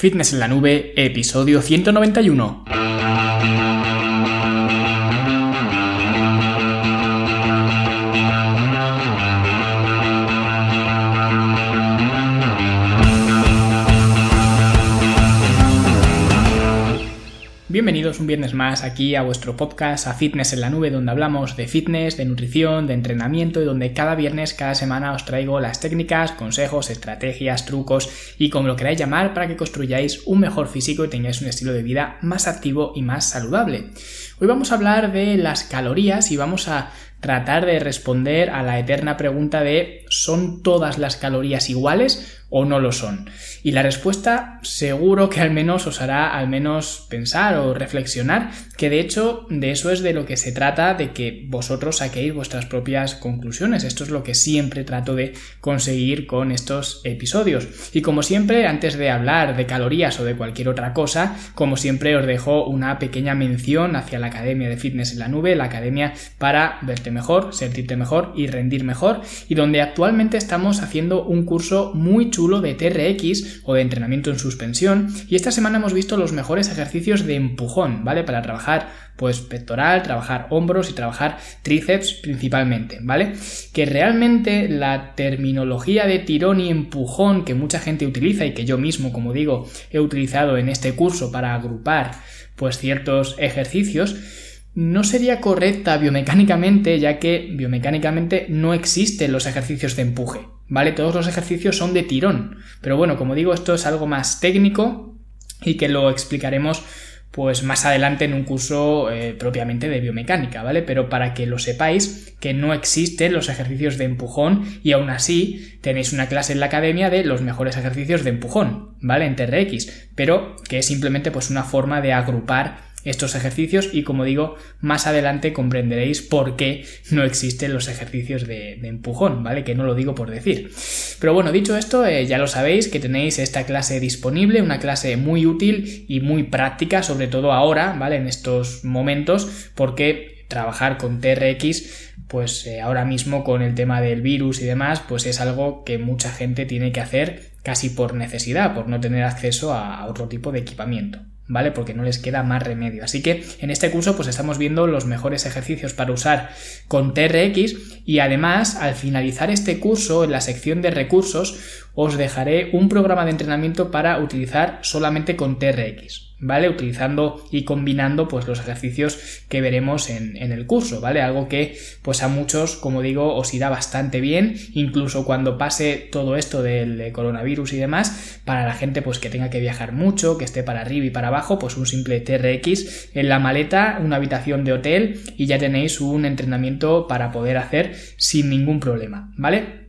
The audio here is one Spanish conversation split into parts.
Fitness en la Nube, episodio 191. Bienvenidos un viernes más aquí a vuestro podcast, a Fitness en la Nube, donde hablamos de fitness, de nutrición, de entrenamiento y donde cada viernes, cada semana os traigo las técnicas, consejos, estrategias, trucos y como lo queráis llamar para que construyáis un mejor físico y tengáis un estilo de vida más activo y más saludable. Hoy vamos a hablar de las calorías y vamos a tratar de responder a la eterna pregunta de ¿son todas las calorías iguales? O no lo son? Y la respuesta seguro que al menos os hará al menos pensar o reflexionar que de hecho de eso es de lo que se trata, de que vosotros saquéis vuestras propias conclusiones. Esto es lo que siempre trato de conseguir con estos episodios. Y como siempre, antes de hablar de calorías o de cualquier otra cosa, como siempre os dejo una pequeña mención hacia la Academia de Fitness en la Nube, la academia para verte mejor, sentirte mejor y rendir mejor, y donde actualmente estamos haciendo un curso muy chulo de TRX o de entrenamiento en suspensión y esta semana hemos visto los mejores ejercicios de empujón, ¿vale? Para trabajar pues pectoral, trabajar hombros y trabajar tríceps principalmente, ¿vale? Que realmente la terminología de tirón y empujón que mucha gente utiliza y que yo mismo, como digo, he utilizado en este curso para agrupar pues ciertos ejercicios, no sería correcta biomecánicamente, ya que biomecánicamente no existen los ejercicios de empuje, ¿vale? Todos los ejercicios son de tirón. Pero bueno, como digo, esto es algo más técnico y que lo explicaremos pues más adelante en un curso eh, propiamente de biomecánica, ¿vale? Pero para que lo sepáis que no existen los ejercicios de empujón y aún así tenéis una clase en la academia de los mejores ejercicios de empujón, ¿vale? En TRX, pero que es simplemente pues una forma de agrupar estos ejercicios y como digo más adelante comprenderéis por qué no existen los ejercicios de, empujón, ¿vale? Que no lo digo por decir. Pero bueno, dicho esto, eh, ya lo sabéis que tenéis esta clase disponible, una clase muy útil y muy práctica, sobre todo ahora, ¿vale? En estos momentos, porque trabajar con TRX pues eh, ahora mismo con el tema del virus y demás, pues es algo que mucha gente tiene que hacer casi por necesidad, por no tener acceso a otro tipo de equipamiento. ¿Vale? Porque no les queda más remedio. Así que en este curso pues estamos viendo los mejores ejercicios para usar con TRX y además al finalizar este curso en la sección de recursos os dejaré un programa de entrenamiento para utilizar solamente con TRX. ¿Vale? Utilizando y combinando pues los ejercicios que veremos en, el curso, ¿vale? Algo que pues a muchos, como digo, os irá bastante bien, incluso cuando pase todo esto del coronavirus y demás, para la gente pues que tenga que viajar mucho, que esté para arriba y para abajo, pues un simple TRX en la maleta, una habitación de hotel y ya tenéis un entrenamiento para poder hacer sin ningún problema, ¿vale?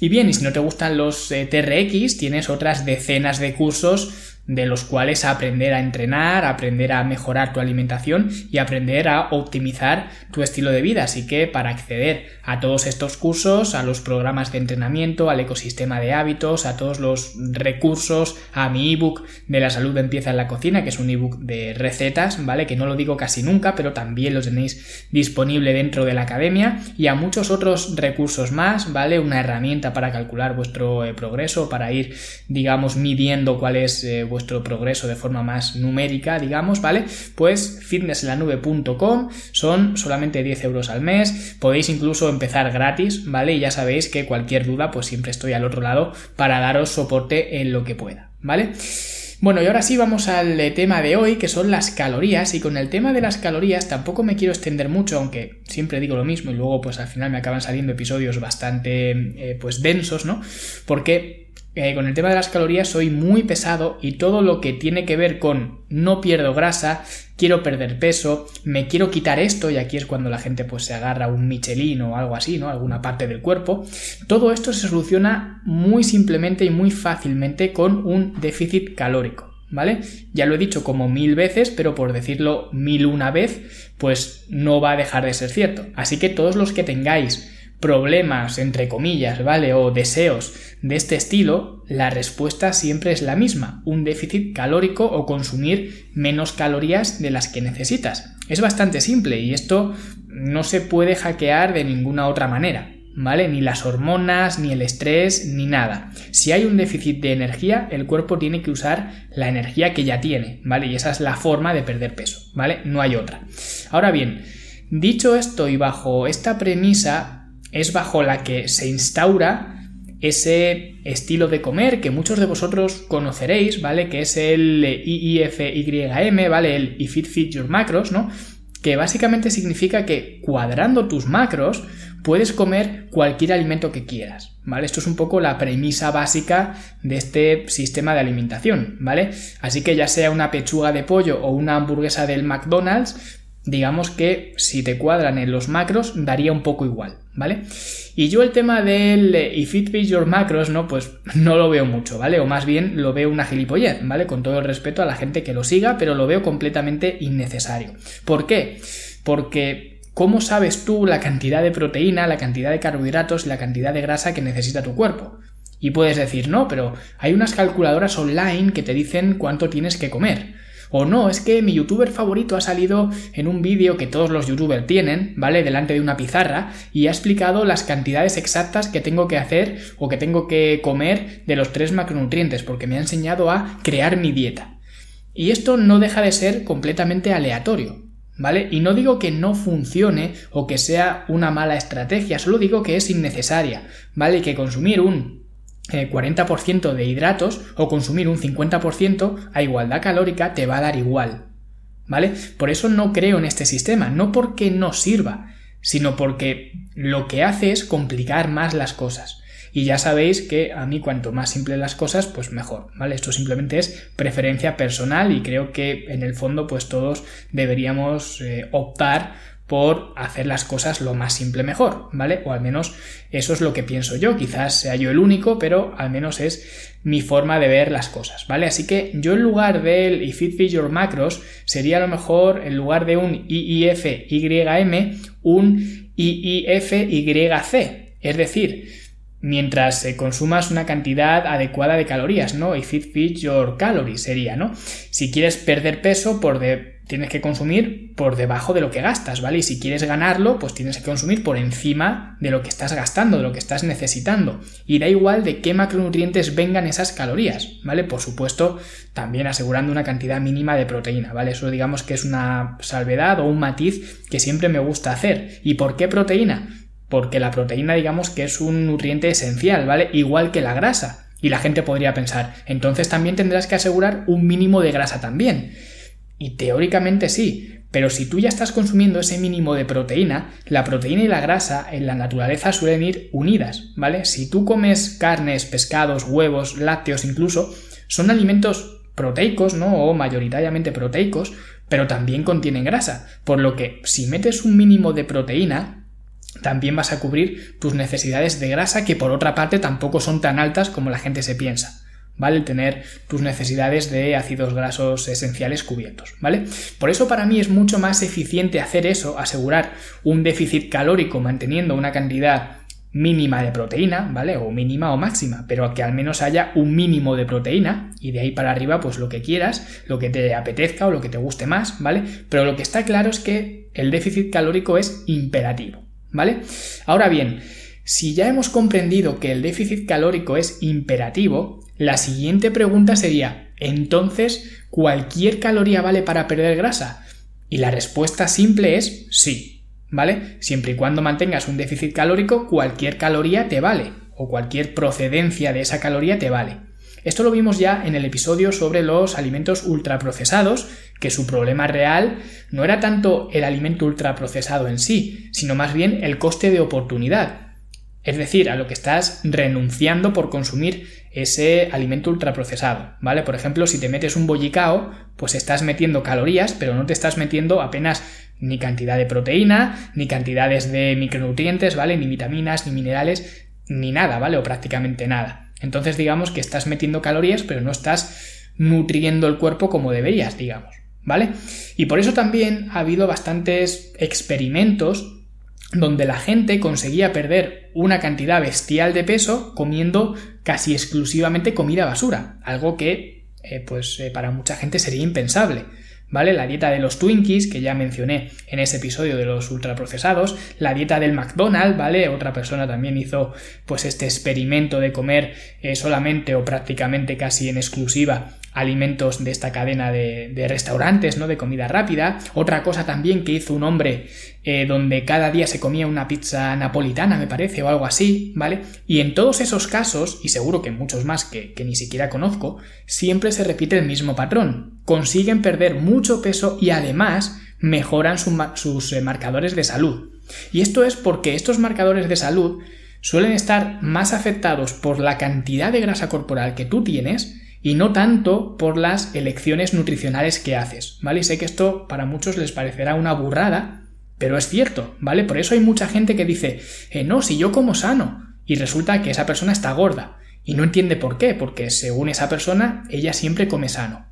Y bien, y si no te gustan los eh, TRX, tienes otras decenas de cursos de los cuales aprender a entrenar, aprender a mejorar tu alimentación y aprender a optimizar tu estilo de vida. Así que para acceder a todos estos cursos, a los programas de entrenamiento, al ecosistema de hábitos, a todos los recursos, a mi ebook de la salud empieza en la cocina, que es un ebook de recetas, ¿vale? Que no lo digo casi nunca, pero también lo tenéis disponible dentro de la academia y a muchos otros recursos más, ¿vale? Una herramienta para calcular vuestro eh, progreso, para ir, digamos, midiendo cuál es eh, vuestro progreso de forma más numérica, digamos, ¿vale? Pues fitnesslanube.com son solamente 10 euros al mes, podéis incluso empezar gratis, ¿vale? Y ya sabéis que cualquier duda, pues siempre estoy al otro lado para daros soporte en lo que pueda, ¿vale? Bueno, y ahora sí vamos al tema de hoy, que son las calorías, y con el tema de las calorías tampoco me quiero extender mucho, aunque siempre digo lo mismo y luego pues al final me acaban saliendo episodios bastante eh, pues densos, ¿no? Porque eh, con el tema de las calorías soy muy pesado y todo lo que tiene que ver con no pierdo grasa, quiero perder peso, me quiero quitar esto, y aquí es cuando la gente pues se agarra un Michelin o algo así, ¿no? Alguna parte del cuerpo. Todo esto se soluciona muy simplemente y muy fácilmente con un déficit calórico. ¿Vale? Ya lo he dicho como mil veces, pero por decirlo mil una vez, pues no va a dejar de ser cierto. Así que todos los que tengáis problemas, entre comillas, ¿vale? O deseos de este estilo, la respuesta siempre es la misma, un déficit calórico o consumir menos calorías de las que necesitas. Es bastante simple y esto no se puede hackear de ninguna otra manera. ¿vale? Ni las hormonas, ni el estrés, ni nada. Si hay un déficit de energía, el cuerpo tiene que usar la energía que ya tiene, ¿vale? Y esa es la forma de perder peso, ¿vale? No hay otra. Ahora bien, dicho esto y bajo esta premisa, es bajo la que se instaura ese estilo de comer que muchos de vosotros conoceréis, ¿vale? Que es el IIFYM, ¿vale? El If It Fit Your Macros, ¿no? Que básicamente significa que cuadrando tus macros puedes comer cualquier alimento que quieras, ¿vale? Esto es un poco la premisa básica de este sistema de alimentación, ¿vale? Así que ya sea una pechuga de pollo o una hamburguesa del McDonald's, digamos que si te cuadran en los macros daría un poco igual, ¿vale? Y yo el tema del eh, if it fits your macros, ¿no? Pues no lo veo mucho, ¿vale? O más bien lo veo una gilipollez, ¿vale? Con todo el respeto a la gente que lo siga, pero lo veo completamente innecesario. ¿Por qué? Porque ¿cómo sabes tú la cantidad de proteína, la cantidad de carbohidratos y la cantidad de grasa que necesita tu cuerpo? Y puedes decir, no, pero hay unas calculadoras online que te dicen cuánto tienes que comer. O no, es que mi youtuber favorito ha salido en un vídeo que todos los youtubers tienen, ¿vale? Delante de una pizarra y ha explicado las cantidades exactas que tengo que hacer o que tengo que comer de los tres macronutrientes, porque me ha enseñado a crear mi dieta. Y esto no deja de ser completamente aleatorio, ¿vale? Y no digo que no funcione o que sea una mala estrategia, solo digo que es innecesaria, ¿vale? Y que consumir un 40% de hidratos o consumir un 50% a igualdad calórica te va a dar igual. ¿Vale? Por eso no creo en este sistema, no porque no sirva, sino porque lo que hace es complicar más las cosas. Y ya sabéis que a mí cuanto más simple las cosas, pues mejor, ¿vale? Esto simplemente es preferencia personal y creo que en el fondo pues todos deberíamos eh, optar por hacer las cosas lo más simple mejor, ¿vale? O al menos eso es lo que pienso yo, quizás sea yo el único, pero al menos es mi forma de ver las cosas, ¿vale? Así que yo en lugar del if it fits your macros sería a lo mejor en lugar de un IIFYM un IIFYC, es decir, mientras consumas una cantidad adecuada de calorías, ¿no? If it fits your calories sería, ¿no? Si quieres perder peso por de tienes que consumir por debajo de lo que gastas, ¿vale? Y si quieres ganarlo, pues tienes que consumir por encima de lo que estás gastando, de lo que estás necesitando. Y da igual de qué macronutrientes vengan esas calorías, ¿vale? Por supuesto, también asegurando una cantidad mínima de proteína, ¿vale? Eso digamos que es una salvedad o un matiz que siempre me gusta hacer. ¿Y por qué proteína? Porque la proteína digamos que es un nutriente esencial, ¿vale? Igual que la grasa. Y la gente podría pensar, entonces también tendrás que asegurar un mínimo de grasa también. Y teóricamente sí, pero si tú ya estás consumiendo ese mínimo de proteína, la proteína y la grasa en la naturaleza suelen ir unidas, ¿vale? Si tú comes carnes, pescados, huevos, lácteos incluso, son alimentos proteicos, ¿no? O mayoritariamente proteicos, pero también contienen grasa, por lo que si metes un mínimo de proteína, también vas a cubrir tus necesidades de grasa que por otra parte tampoco son tan altas como la gente se piensa. ¿Vale? tener tus necesidades de ácidos grasos esenciales cubiertos, ¿vale? Por eso para mí es mucho más eficiente hacer eso, asegurar un déficit calórico manteniendo una cantidad mínima de proteína, ¿vale? O mínima o máxima, pero que al menos haya un mínimo de proteína y de ahí para arriba pues lo que quieras, lo que te apetezca o lo que te guste más, ¿vale? Pero lo que está claro es que el déficit calórico es imperativo, ¿vale? Ahora bien, si ya hemos comprendido que el déficit calórico es imperativo, la siguiente pregunta sería, entonces, ¿cualquier caloría vale para perder grasa? Y la respuesta simple es sí, ¿vale? Siempre y cuando mantengas un déficit calórico, cualquier caloría te vale, o cualquier procedencia de esa caloría te vale. Esto lo vimos ya en el episodio sobre los alimentos ultraprocesados, que su problema real no era tanto el alimento ultraprocesado en sí, sino más bien el coste de oportunidad, es decir, a lo que estás renunciando por consumir ese alimento ultraprocesado, ¿vale? Por ejemplo, si te metes un bollicao, pues estás metiendo calorías, pero no te estás metiendo apenas ni cantidad de proteína, ni cantidades de micronutrientes, ¿vale? Ni vitaminas, ni minerales, ni nada, ¿vale? O prácticamente nada. Entonces digamos que estás metiendo calorías, pero no estás nutriendo el cuerpo como deberías, digamos, ¿vale? Y por eso también ha habido bastantes experimentos donde la gente conseguía perder una cantidad bestial de peso comiendo casi exclusivamente comida basura, algo que eh, pues eh, para mucha gente sería impensable. ¿vale? La dieta de los Twinkies, que ya mencioné en ese episodio de los ultraprocesados, la dieta del McDonald's, ¿vale? Otra persona también hizo pues este experimento de comer eh, solamente o prácticamente casi en exclusiva alimentos de esta cadena de, restaurantes, ¿no? De comida rápida. Otra cosa también que hizo un hombre eh, donde cada día se comía una pizza napolitana, me parece, o algo así, ¿vale? Y en todos esos casos, y seguro que muchos más que, que ni siquiera conozco, siempre se repite el mismo patrón. Consiguen perder mucho peso y además mejoran sus eh, marcadores de salud. Y esto es porque estos marcadores de salud suelen estar más afectados por la cantidad de grasa corporal que tú tienes y no tanto por las elecciones nutricionales que haces, ¿vale? Y sé que esto para muchos les parecerá una burrada, pero es cierto, ¿vale? Por eso hay mucha gente que dice, eh, no, si yo como sano, y resulta que esa persona está gorda, y no entiende por qué, porque según esa persona, ella siempre come sano.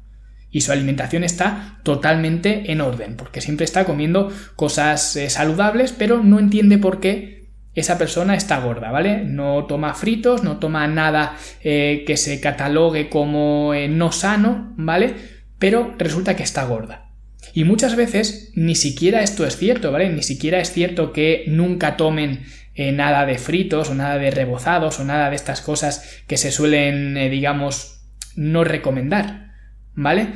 Y su alimentación está totalmente en orden, porque siempre está comiendo cosas eh, saludables, pero no entiende por qué esa persona está gorda, ¿vale? No toma fritos, no toma nada eh, que se catalogue como eh, no sano, ¿vale? Pero resulta que está gorda. Y muchas veces ni siquiera esto es cierto, ¿vale? Ni siquiera es cierto que nunca tomen eh, nada de fritos o nada de rebozados o nada de estas cosas que se suelen, digamos, no recomendar, ¿vale?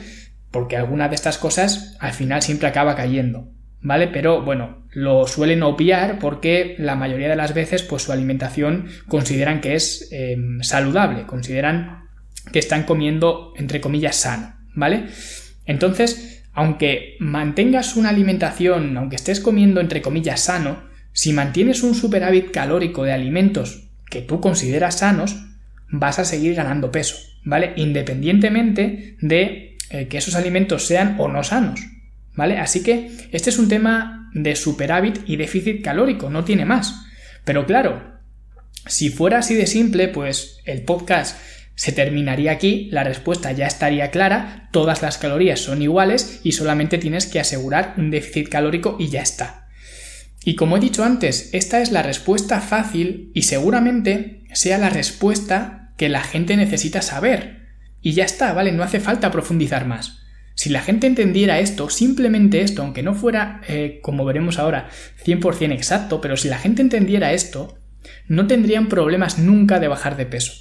Porque alguna de estas cosas al final siempre acaba cayendo. ¿Vale? Pero bueno, lo suelen obviar porque la mayoría de las veces pues su alimentación consideran que es em, saludable, consideran que están comiendo entre comillas sano, ¿vale? Entonces, aunque mantengas una alimentación, aunque estés comiendo entre comillas sano, si mantienes un superávit calórico de alimentos que tú consideras sanos, vas a seguir ganando peso, ¿vale? Independientemente de eh, que esos alimentos sean o no sanos, ¿vale? Así que este es un tema de superávit y déficit calórico, no tiene más. Pero claro, si fuera así de simple, pues el podcast se terminaría aquí, la respuesta ya estaría clara, todas las calorías son iguales y solamente tienes que asegurar un déficit calórico y ya está. Y como he dicho antes, esta es la respuesta fácil y seguramente sea la respuesta que la gente necesita saber. Y ya está, ¿vale? No hace falta profundizar más. Si la gente entendiera esto, simplemente esto, aunque no fuera, eh, como veremos ahora, 100% exacto, pero si la gente entendiera esto, no tendrían problemas nunca de bajar de peso.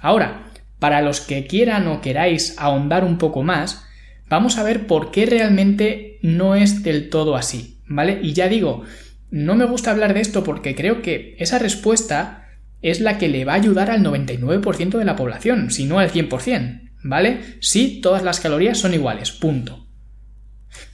Ahora, para los que quieran o queráis ahondar un poco más, vamos a ver por qué realmente no es del todo así, ¿vale? Y ya digo, no me gusta hablar de esto porque creo que esa respuesta es la que le va a ayudar al 99% de la población, si no al 100%. ¿Vale? Sí, todas las calorías son iguales, punto.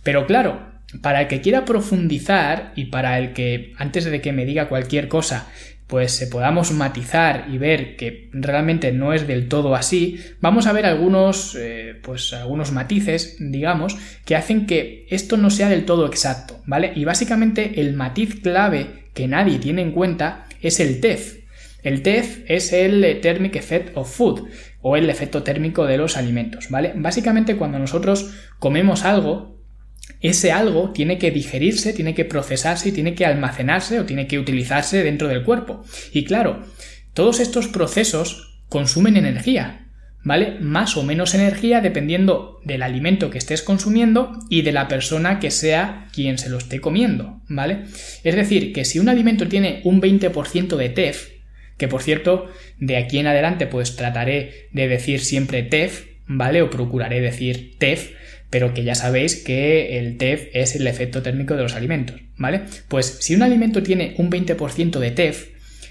Pero claro, para el que quiera profundizar y para el que antes de que me diga cualquier cosa, pues se podamos matizar y ver que realmente no es del todo así, vamos a ver algunos, eh, pues algunos matices, digamos, que hacen que esto no sea del todo exacto, ¿vale? Y básicamente el matiz clave que nadie tiene en cuenta es el TEF. El TEF es el Thermic Effect of Food, o el efecto térmico de los alimentos, ¿vale? Básicamente cuando nosotros comemos algo, ese algo tiene que digerirse, tiene que procesarse y tiene que almacenarse o tiene que utilizarse dentro del cuerpo. Y claro, todos estos procesos consumen energía, ¿vale? Más o menos energía dependiendo del alimento que estés consumiendo y de la persona que sea quien se lo esté comiendo, ¿vale? Es decir, que si un alimento tiene un 20% de TEF, que por cierto, de aquí en adelante pues trataré de decir siempre TEF, ¿vale? O procuraré decir TEF, pero que ya sabéis que el TEF es el efecto térmico de los alimentos, ¿vale? Pues si un alimento tiene un 20% de TEF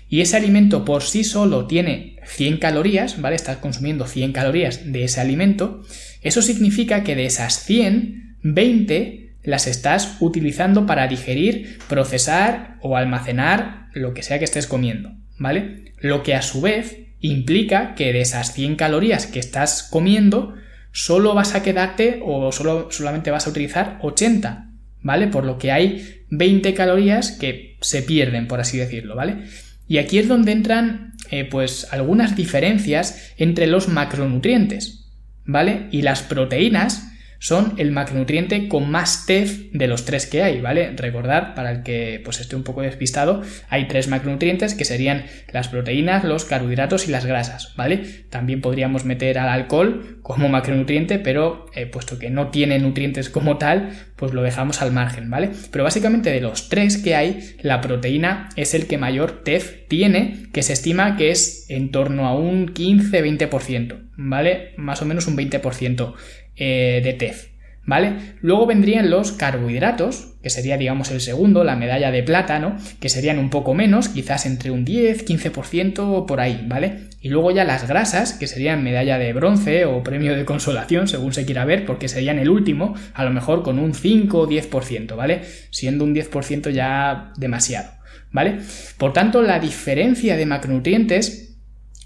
y ese alimento por sí solo tiene 100 calorías, ¿vale? Estás consumiendo 100 calorías de ese alimento, eso significa que de esas 100, 20 las estás utilizando para digerir, procesar o almacenar lo que sea que estés comiendo. ¿Vale? Lo que a su vez implica que de esas 100 calorías que estás comiendo, solo vas a quedarte o solo, solamente vas a utilizar 80, ¿vale? Por lo que hay 20 calorías que se pierden, por así decirlo, ¿vale? Y aquí es donde entran, eh, pues, algunas diferencias entre los macronutrientes, ¿vale? Y las proteínas son el macronutriente con más TEF de los tres que hay, ¿vale? Recordad, para el que pues esté un poco despistado, hay tres macronutrientes que serían las proteínas, los carbohidratos y las grasas, ¿vale? También podríamos meter al alcohol como macronutriente, pero eh, puesto que no tiene nutrientes como tal, pues lo dejamos al margen, ¿vale? Pero básicamente de los tres que hay, la proteína es el que mayor TEF tiene, que se estima que es en torno a un 15-20%, ¿vale? Más o menos un 20% eh, de TEF. ¿Vale? Luego vendrían los carbohidratos, que sería, digamos, el segundo, la medalla de plata, Que serían un poco menos, quizás entre un 10, 15% por ahí, ¿vale? Y luego ya las grasas, que serían medalla de bronce o premio de consolación, según se quiera ver, porque serían el último, a lo mejor con un 5 o 10%, ¿vale? Siendo un 10% ya demasiado, ¿vale? Por tanto, la diferencia de macronutrientes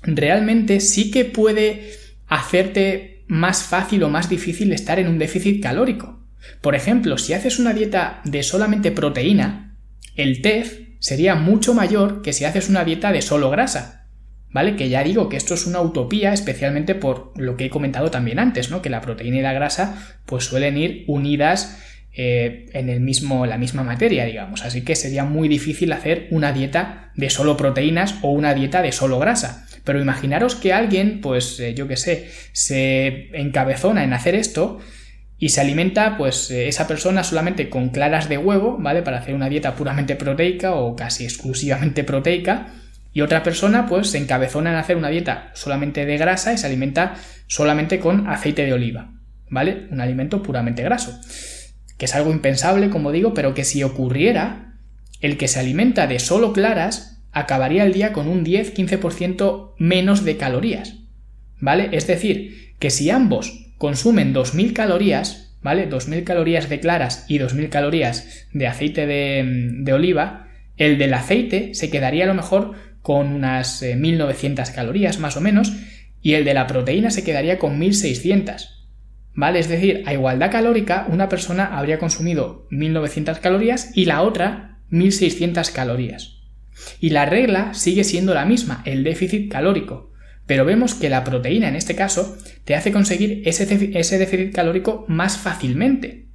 realmente sí que puede hacerte más fácil o más difícil estar en un déficit calórico. Por ejemplo, si haces una dieta de solamente proteína, el TEF sería mucho mayor que si haces una dieta de solo grasa. ¿Vale? Que ya digo que esto es una utopía, especialmente por lo que he comentado también antes, ¿no? Que la proteína y la grasa pues suelen ir unidas eh, en el mismo, la misma materia, digamos. Así que sería muy difícil hacer una dieta de solo proteínas o una dieta de solo grasa. Pero imaginaros que alguien, pues eh, yo qué sé, se encabezona en hacer esto y se alimenta, pues eh, esa persona solamente con claras de huevo, ¿vale? Para hacer una dieta puramente proteica o casi exclusivamente proteica. Y otra persona, pues se encabezona en hacer una dieta solamente de grasa y se alimenta solamente con aceite de oliva, ¿vale? Un alimento puramente graso. Que es algo impensable, como digo, pero que si ocurriera, el que se alimenta de solo claras acabaría el día con un 10-15% menos de calorías. ¿Vale? Es decir, que si ambos consumen 2.000 calorías, ¿vale? 2.000 calorías de claras y 2.000 calorías de aceite de, oliva, el del aceite se quedaría a lo mejor con unas 1.900 eh, calorías más o menos y el de la proteína se quedaría con 1.600. ¿Vale? Es decir, a igualdad calórica, una persona habría consumido 1.900 calorías y la otra 1.600 calorías. Y la regla sigue siendo la misma, el déficit calórico. Pero vemos que la proteína en este caso te hace conseguir ese, déficit calórico más fácilmente.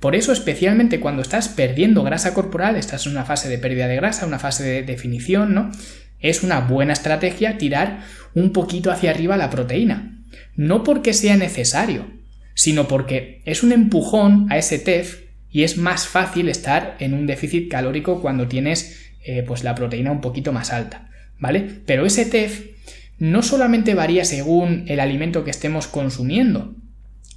Por eso, especialmente cuando estás perdiendo grasa corporal, estás en una fase de pérdida de grasa, una fase de definición, ¿no? Es una buena estrategia tirar un poquito hacia arriba la proteína. No porque sea necesario, sino porque es un empujón a ese TEF y es más fácil estar en un déficit calórico cuando tienes eh, pues la proteína un poquito más alta, ¿vale? Pero ese TEF no solamente varía según el alimento que estemos consumiendo,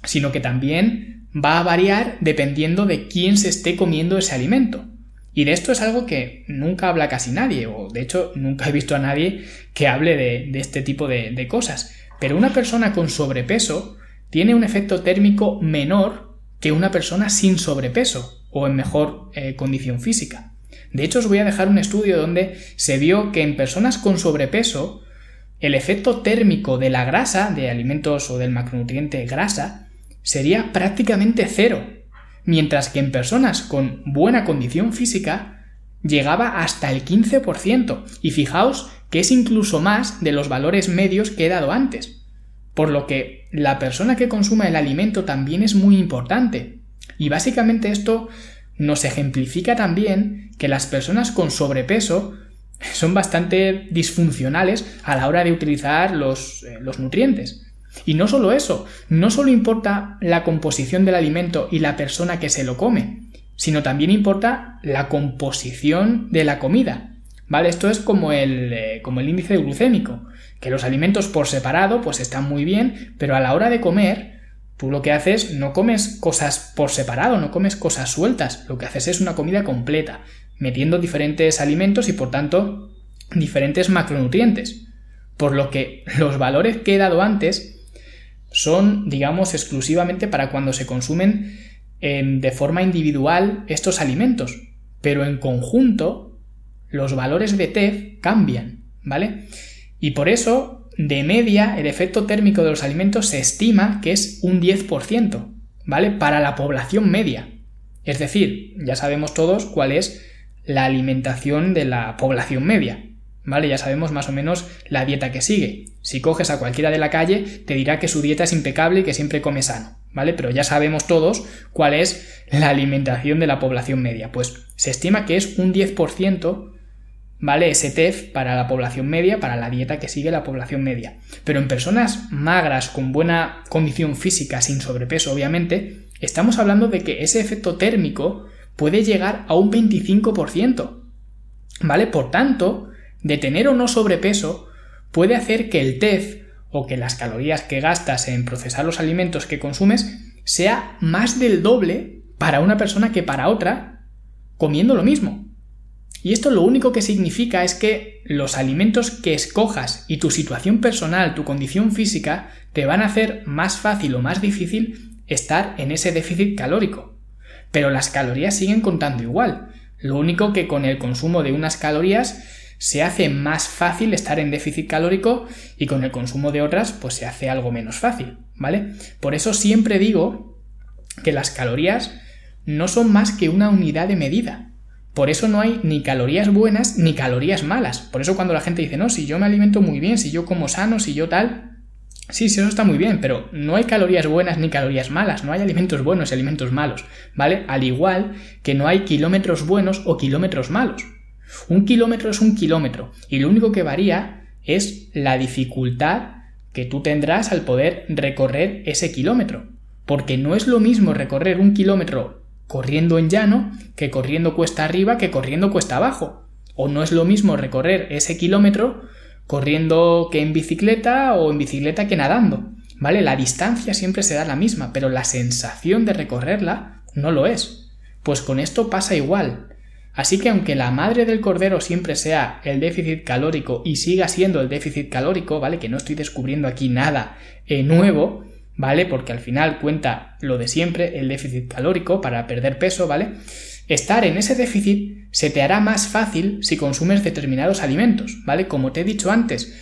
sino que también va a variar dependiendo de quién se esté comiendo ese alimento. Y de esto es algo que nunca habla casi nadie, o de hecho nunca he visto a nadie que hable de, este tipo de, cosas. Pero una persona con sobrepeso tiene un efecto térmico menor que una persona sin sobrepeso o en mejor eh, condición física. De hecho, os voy a dejar un estudio donde se vio que en personas con sobrepeso, el efecto térmico de la grasa, de alimentos o del macronutriente grasa, sería prácticamente cero, mientras que en personas con buena condición física llegaba hasta el 15%, y fijaos que es incluso más de los valores medios que he dado antes. Por lo que la persona que consuma el alimento también es muy importante. Y básicamente esto nos ejemplifica también que las personas con sobrepeso son bastante disfuncionales a la hora de utilizar los, eh, los, nutrientes. Y no solo eso, no solo importa la composición del alimento y la persona que se lo come, sino también importa la composición de la comida. ¿Vale? Esto es como el, eh, como el índice glucémico, que los alimentos por separado pues están muy bien, pero a la hora de comer Tú lo que haces, no comes cosas por separado, no comes cosas sueltas, lo que haces es una comida completa, metiendo diferentes alimentos y por tanto diferentes macronutrientes. Por lo que los valores que he dado antes son, digamos, exclusivamente para cuando se consumen em, de forma individual estos alimentos. Pero en conjunto, los valores de TEF cambian, ¿vale? Y por eso de media, el efecto térmico de los alimentos se estima que es un 10%, ¿vale? Para la población media. Es decir, ya sabemos todos cuál es la alimentación de la población media, ¿vale? Ya sabemos más o menos la dieta que sigue. Si coges a cualquiera de la calle, te dirá que su dieta es impecable y que siempre come sano, ¿vale? Pero ya sabemos todos cuál es la alimentación de la población media. Pues se estima que es un 10%, ¿vale? Ese TEF para la población media, para la dieta que sigue la población media. Pero en personas magras, con buena condición física, sin sobrepeso, obviamente, estamos hablando de que ese efecto térmico puede llegar a un 25%. ¿Vale? Por tanto, de tener o no sobrepeso puede hacer que el TEF o que las calorías que gastas en procesar los alimentos que consumes sea más del doble para una persona que para otra comiendo lo mismo. Y esto lo único que significa es que los alimentos que escojas y tu situación personal, tu condición física, te van a hacer más fácil o más difícil estar en ese déficit calórico. Pero las calorías siguen contando igual. Lo único que con el consumo de unas calorías se hace más fácil estar en déficit calórico y con el consumo de otras pues se hace algo menos fácil, ¿vale? Por eso siempre digo que las calorías no son más que una unidad de medida. Por eso no hay ni calorías buenas ni calorías malas. Por eso cuando la gente dice, no, si yo me alimento muy bien, si yo como sano, si yo tal, Sí, sí, eso está muy bien, pero no hay calorías buenas ni calorías malas, no hay alimentos buenos y alimentos malos, ¿vale? Al igual que no hay kilómetros buenos o kilómetros malos. Un kilómetro es un kilómetro y lo único que varía es la dificultad que tú tendrás al poder recorrer ese kilómetro. Porque no es lo mismo recorrer un kilómetro corriendo en llano que corriendo cuesta arriba que corriendo cuesta abajo. O no es lo mismo recorrer ese kilómetro corriendo que en bicicleta o en bicicleta que nadando. ¿Vale? La distancia siempre será la misma, pero la sensación de recorrerla no lo es. Pues con esto pasa igual. Así que aunque la madre del cordero siempre sea el déficit calórico y siga siendo el déficit calórico, ¿vale? Que no estoy descubriendo aquí nada eh, nuevo, ¿vale? Porque al final cuenta lo de siempre, el déficit calórico para perder peso, ¿vale? Estar en ese déficit se te hará más fácil si consumes determinados alimentos, ¿vale? Como te he dicho antes,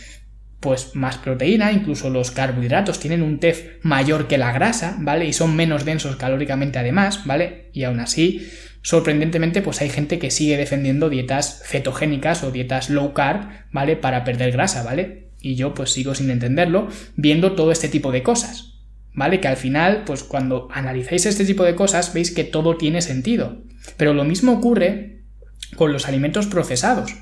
pues más proteína, incluso los carbohidratos tienen un TEF mayor que la grasa, ¿vale? Y son menos densos calóricamente además, ¿vale? Y aún así sorprendentemente, pues hay gente que sigue defendiendo dietas cetogénicas o dietas low carb, ¿vale? Para perder grasa, ¿vale? Y yo pues sigo sin entenderlo, viendo todo este tipo de cosas, ¿vale? Que al final, pues cuando analizáis este tipo de cosas, veis que todo tiene sentido. Pero lo mismo ocurre con los alimentos procesados.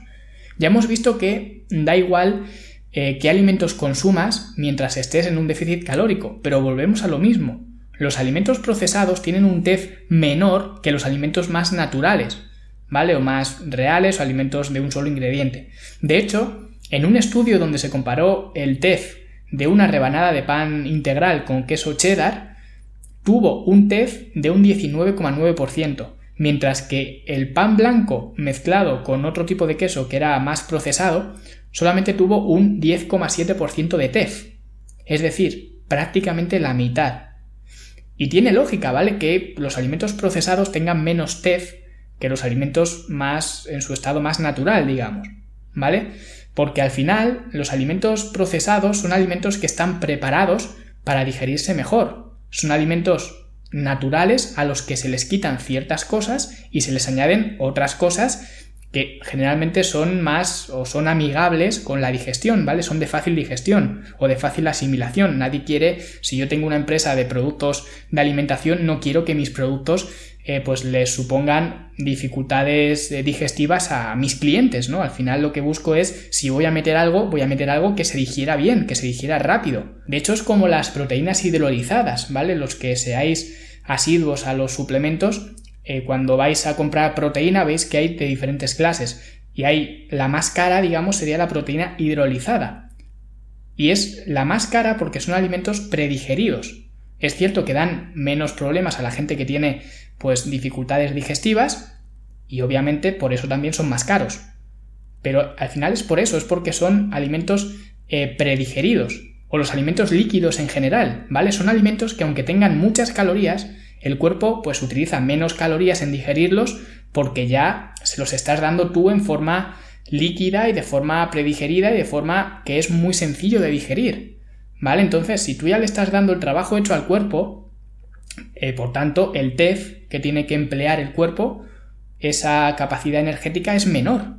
Ya hemos visto que da igual eh, qué alimentos consumas mientras estés en un déficit calórico, pero volvemos a lo mismo. Los alimentos procesados tienen un TEF menor que los alimentos más naturales, ¿vale? O más reales o alimentos de un solo ingrediente. De hecho, en un estudio donde se comparó el TEF de una rebanada de pan integral con queso cheddar, tuvo un TEF de un 19,9%, mientras que el pan blanco mezclado con otro tipo de queso que era más procesado solamente tuvo un 10,7% de TEF. Es decir, prácticamente la mitad. Y tiene lógica, ¿vale? Que los alimentos procesados tengan menos TEF que los alimentos más en su estado más natural, digamos, ¿vale? Porque al final los alimentos procesados son alimentos que están preparados para digerirse mejor. Son alimentos naturales a los que se les quitan ciertas cosas y se les añaden otras cosas que generalmente son más o son amigables con la digestión, ¿vale? Son de fácil digestión o de fácil asimilación. Nadie quiere, si yo tengo una empresa de productos de alimentación, no quiero que mis productos eh, pues les supongan dificultades eh, digestivas a mis clientes, ¿no? Al final lo que busco es, si voy a meter algo, voy a meter algo que se digiera bien, que se digiera rápido. De hecho, es como las proteínas hidrolizadas, ¿vale? Los que seáis asiduos a los suplementos, eh, cuando vais a comprar proteína veis que hay de diferentes clases y hay la más cara, digamos, sería la proteína hidrolizada. Y es la más cara porque son alimentos predigeridos. Es cierto que dan menos problemas a la gente que tiene pues dificultades digestivas y obviamente por eso también son más caros. Pero al final es por eso, es porque son alimentos eh, predigeridos o los alimentos líquidos en general, ¿vale? Son alimentos que aunque tengan muchas calorías, el cuerpo pues utiliza menos calorías en digerirlos porque ya se los estás dando tú en forma líquida y de forma predigerida y de forma que es muy sencillo de digerir. ¿Vale? Entonces, si tú ya le estás dando el trabajo hecho al cuerpo, eh, por tanto, el TEF que tiene que emplear el cuerpo, esa capacidad energética es menor.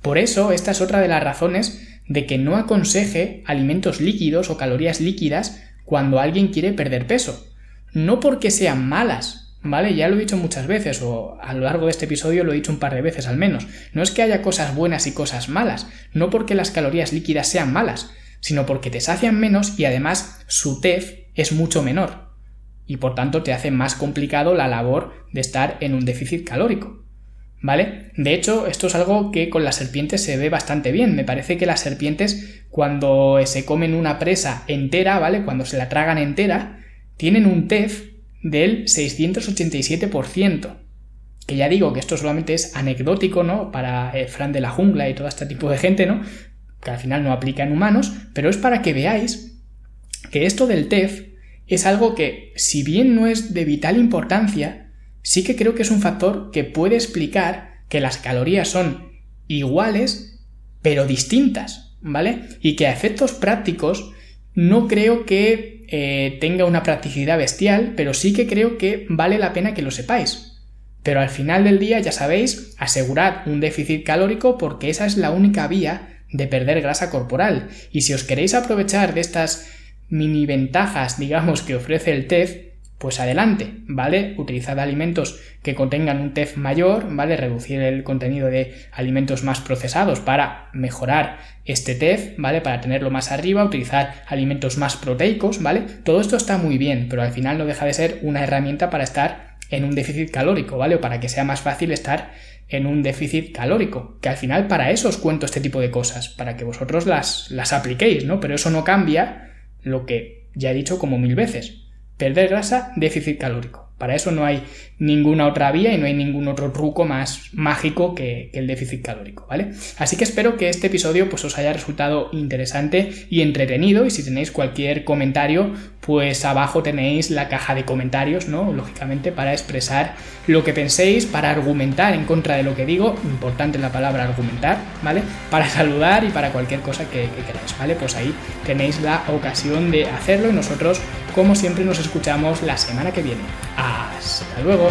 Por eso, esta es otra de las razones de que no aconseje alimentos líquidos o calorías líquidas cuando alguien quiere perder peso. no porque sean malas, ¿vale? Ya lo he dicho muchas veces, o a lo largo de este episodio lo he dicho un par de veces al menos. No es que haya cosas buenas y cosas malas, no porque las calorías líquidas sean malas, sino porque te sacian menos y además su TEF es mucho menor. Y por tanto te hace más complicado la labor de estar en un déficit calórico. ¿Vale? De hecho, esto es algo que con las serpientes se ve bastante bien. Me parece que las serpientes, cuando se comen una presa entera, ¿vale? Cuando se la tragan entera, tienen un TEF del 687%. Que ya digo que esto solamente es anecdótico, ¿no? Para eh, Fran de la jungla y todo este tipo de gente, ¿no? Que al final no aplica en humanos, pero es para que veáis que esto del TEF es algo que, si bien no es de vital importancia, sí que creo que es un factor que puede explicar que las calorías son iguales, pero distintas, ¿vale? Y que a efectos prácticos no creo que eh, tenga una practicidad bestial, pero sí que creo que vale la pena que lo sepáis. Pero al final del día, ya sabéis, asegurad un déficit calórico porque esa es la única vía de perder grasa corporal. Y si os queréis aprovechar de estas mini ventajas, digamos, que ofrece el TEF, pues adelante, ¿vale? Utilizad alimentos que contengan un TEF mayor, ¿vale? Reducir el contenido de alimentos más procesados para mejorar este TEF, ¿vale? Para tenerlo más arriba, utilizar alimentos más proteicos, ¿vale? Todo esto está muy bien, pero al final no deja de ser una herramienta para estar en un déficit calórico, ¿vale? O para que sea más fácil estar en un déficit calórico, que al final para eso os cuento este tipo de cosas, para que vosotros las, las apliquéis, ¿no? Pero eso no cambia lo que ya he dicho como mil veces Perder grasa, déficit calórico. Para eso no hay ninguna otra vía y no hay ningún otro truco más mágico que, el déficit calórico, ¿vale? Así que espero que este episodio pues, os haya resultado interesante y entretenido y si tenéis cualquier comentario, pues abajo tenéis la caja de comentarios, ¿no? Lógicamente para expresar lo que penséis, para argumentar en contra de lo que digo, importante la palabra argumentar, ¿vale? Para saludar y para cualquier cosa que, que queráis, ¿vale? Pues ahí tenéis la ocasión de hacerlo y nosotros como siempre nos escuchamos la semana que viene. Hasta luego.